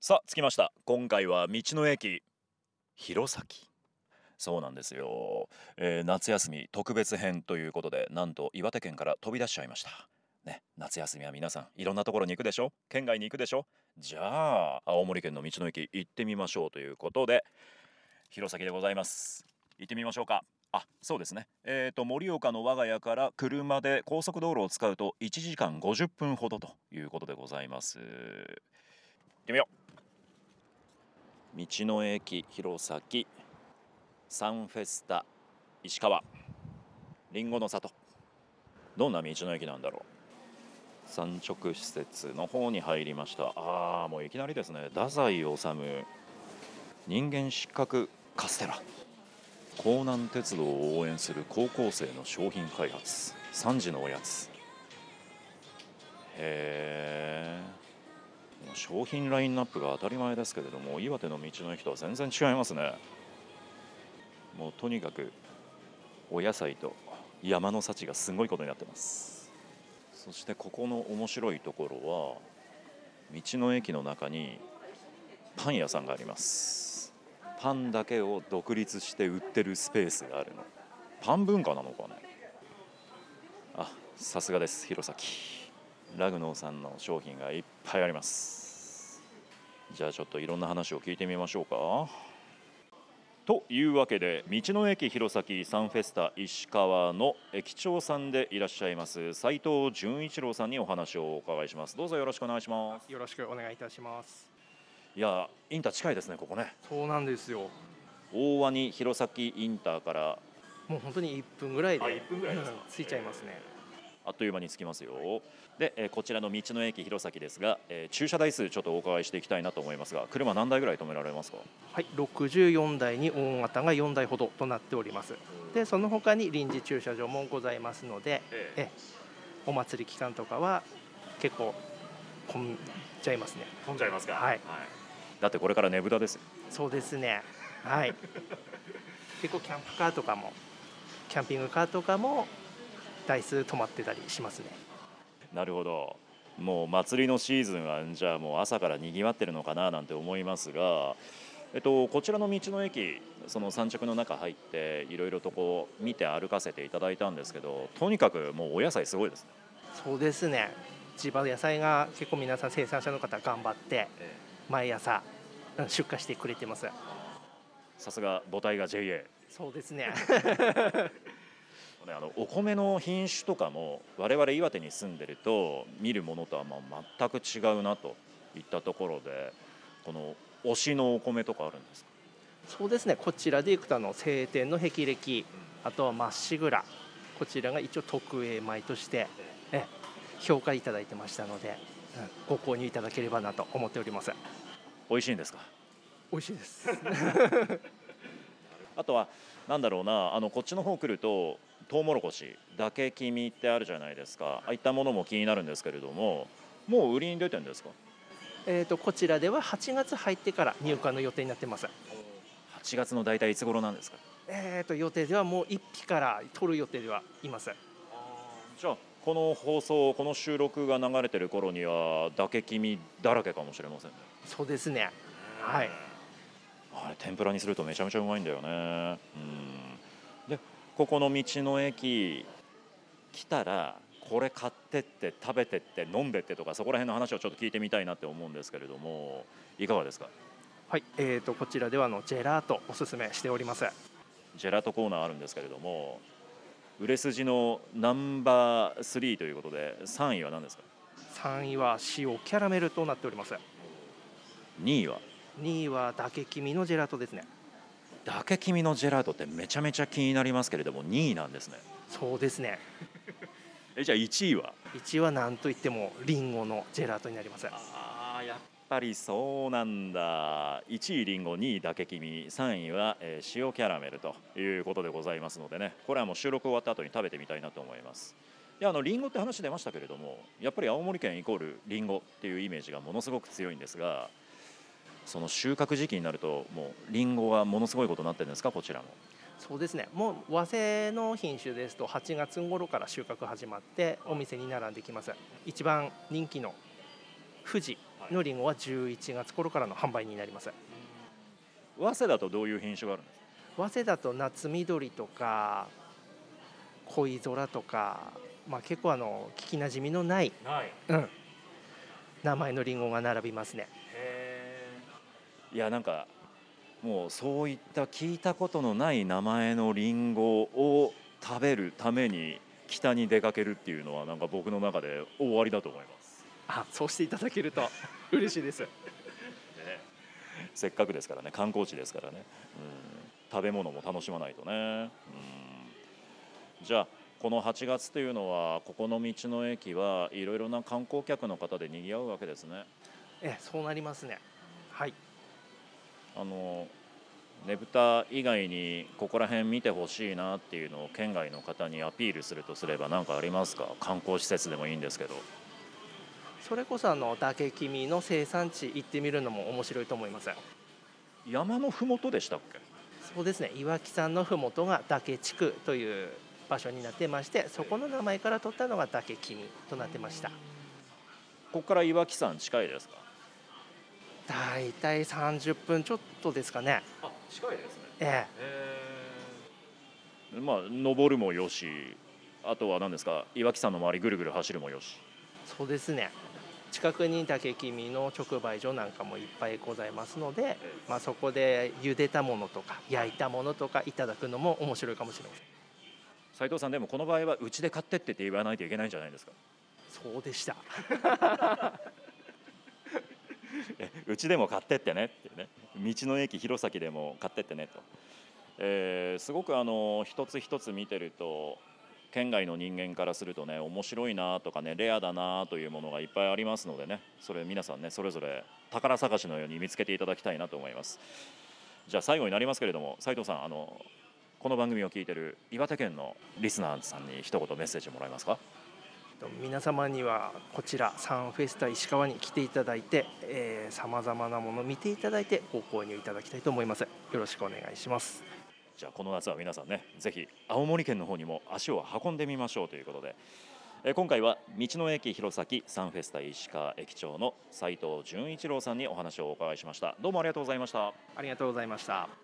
さあ着きました。今回は道の駅。弘前。そうなんですよ、えー夏休み特別編ということでなんと岩手県から飛び出しちゃいました。ね夏休みは皆さんいろんなところに行くでしょ？県外に行くでしょ？じゃあ青森県の道の駅行ってみましょうということで弘前でございます。行ってみましょうか。あそうですね。えー、と盛岡の我が家から車で高速道路を使うと1時間50分ほどということでございます。ってみよう。道の駅弘前サンフェスタ石川。りんごの里。どんな道の駅なんだろう。産直施設の方に入りました。あーもういきなりですね。太宰治人間失格カステラ。江南鉄道を応援する高校生の商品開発。3時のおやつ。へえ商品ラインナップが当たり前ですけれども岩手の道の駅とは全然違いますね。もうとにかくお野菜と山の幸がすごいことになってます。そしてここの面白いところは道の駅の中にパン屋さんがあります。パンだけを独立して売ってるスペースがあるの。パン文化なのかね。あさすがです弘前。ラグノーさんの商品がいっぱいあります。じゃあちょっといろんな話を聞いてみましょうかというわけで道の駅弘前サンフェスタ石川の駅長さんでいらっしゃいます斉藤純一郎さんにお話をお伺いしますどうぞよろしくお願いしますよろしくお願いいたします。いやインター近いですねここねそうなんですよ。大鰐弘前インターからもう本当に1分ぐらいであ1分ぐらいですかうんついちゃいますね。あっという間に着きますよで、えーこちらの道の駅弘前ですが、えー駐車台数ちょっとお伺いしていきたいなと思いますが車何台ぐらい止められますか？はい、64台に大型が4台ほどとなっております。で、その他に臨時駐車場もございますので、えお祭り期間とかは結構混んじゃいますね。飛んじゃいますか？はいだってこれからねぶたですよそうですね。はい。結構キャンプカーとかもキャンピングカーとかも台数止まってたりしますね。なるほどもう祭りのシーズンはじゃあもう朝からにぎわってるのかななんて思いますが、えっと、こちらの道の駅その産直の中入っていろいろとこう見て歩かせていただいたんですけどとにかくもうお野菜すごいですね。そうですね。地場野菜が結構皆さん生産者の方頑張って毎朝うん出荷してくれてます。さすが母体が JA そうですね。ねあのお米の品種とかも我々岩手に住んでると見るものとはまあ全く違うなといったところでこの推しのお米とかあるんですか？そうですね。こちらでいくとあの晴天の霹靂、あとはまっしぐら、こちらが一応特 A 米としてえ評価いただいてましたので、うんご購入いただければなと思っております。美味しいんですか？美味しいです。あとはなんだろうなあのこっちの方来るとトウモロコシだけ黄身ってあるじゃないですかああいったものも気になるんですけれどももう売りに出てるんですか？えっとこちらでは8月入ってから入荷の予定になってます。8月の大体いつ頃なんですか？えっと予定ではもう1匹から取る予定ではいます。じゃあこの放送この収録が流れてる頃にはだけ黄身だらけかもしれませんねそうですね。はい。あれ天ぷらにするとめちゃめちゃうまいんだよねうんでここの道の駅来たらこれ買ってって食べてって飲んでってとかそこら辺の話をちょっと聞いてみたいなって思うんですけれどもいかがですか？はい。えっとこちらではあのジェラートおすすめしております。ジェラートコーナーあるんですけれども売れ筋のナンバー3ということで3位は何ですか？3位は塩キャラメルとなっております。2位は？2位はだけ黄身のジェラートですね。だけ黄身のジェラートってめちゃめちゃ気になりますけれども2位なんですね。そうですね。えじゃあ1位は？1位は何といってもリンゴのジェラートになります。あーやっぱりそうなんだ。1位りんご2位だけ黄身3位は、えー塩キャラメルということでございますのでね。これはもう収録終わった後に食べてみたいなと思います。であのリンゴって話出ましたけれどもやっぱり青森県イコールリンゴっていうイメージがものすごく強いんですがその収穫時期になるともうリンゴがものすごいことになってるんですか？こちらも。そうですね。もう和製の品種ですと8月頃から収穫始まってお店に並んできます。一番人気の富士のりんごは11月頃からの販売になります。早稲だとどういう品種があるんですか？早稲だと夏緑とか恋空とか、まあ、結構あの聞きなじみのない、ない。うん、名前のりんごが並びますねいやなんかもうそういった聞いたことのない名前のリンゴを食べるために北に出かけるっていうのはなんか僕の中で終わりだと思います、あそうしていただけると 嬉しいです。せっかくですからね。観光地ですからね、うん、食べ物も楽しまないとね、うん、じゃあこの8月というのはここの道の駅はいろいろな観光客の方で賑わうわけですね。えそうなりますね。はいあのねぶた以外にここら辺見てほしいなっていうのを県外の方にアピールするとすれば何かありますか？観光施設でもいいんですけど。それこそあの竹きみの生産地行ってみるのも面白いと思います山のふもとでしたっけ？そうですね。岩木山のふもとが竹地区という場所になってましてそこの名前から取ったのが竹きみとなってました。ここから岩木山近いですか？だいたい30分ちょっとですかね。あ近いですね。ええ。まあ登るもよし。あとは何ですか？岩木山の周りぐるぐる走るもよし。えそうですね。近くに竹きみの直売所なんかもいっぱいございますので、まあ、そこで茹でたものとか焼いたものとかいただくのも面白いかもしれません。斉藤さんでもこの場合はうちで買ってってって言わないといけないんじゃないですか？そうでした。え うちでも買ってってねってね。道の駅弘前でも買ってってねと、えーすごくあの一つ一つ見てると県外の人間からするとね面白いなとかねレアだなというものがいっぱいありますのでね。それ皆さんねそれぞれ宝探しのように見つけていただきたいなと思います。じゃあ最後になりますけれども斉藤さんあのこの番組を聞いてる岩手県のリスナーさんに一言メッセージもらえますか？皆様にはこちらサンフェスタ石川に来ていただいてさまざまなものを見ていただいてご購入いただきたいと思います。よろしくお願いします。じゃあこの夏は皆さんねぜひ青森県の方にも足を運んでみましょうということで、えー今回は道の駅弘前サンフェスタ石川駅長の斉藤純一郎さんにお話をお伺いしました。どうもありがとうございました。ありがとうございました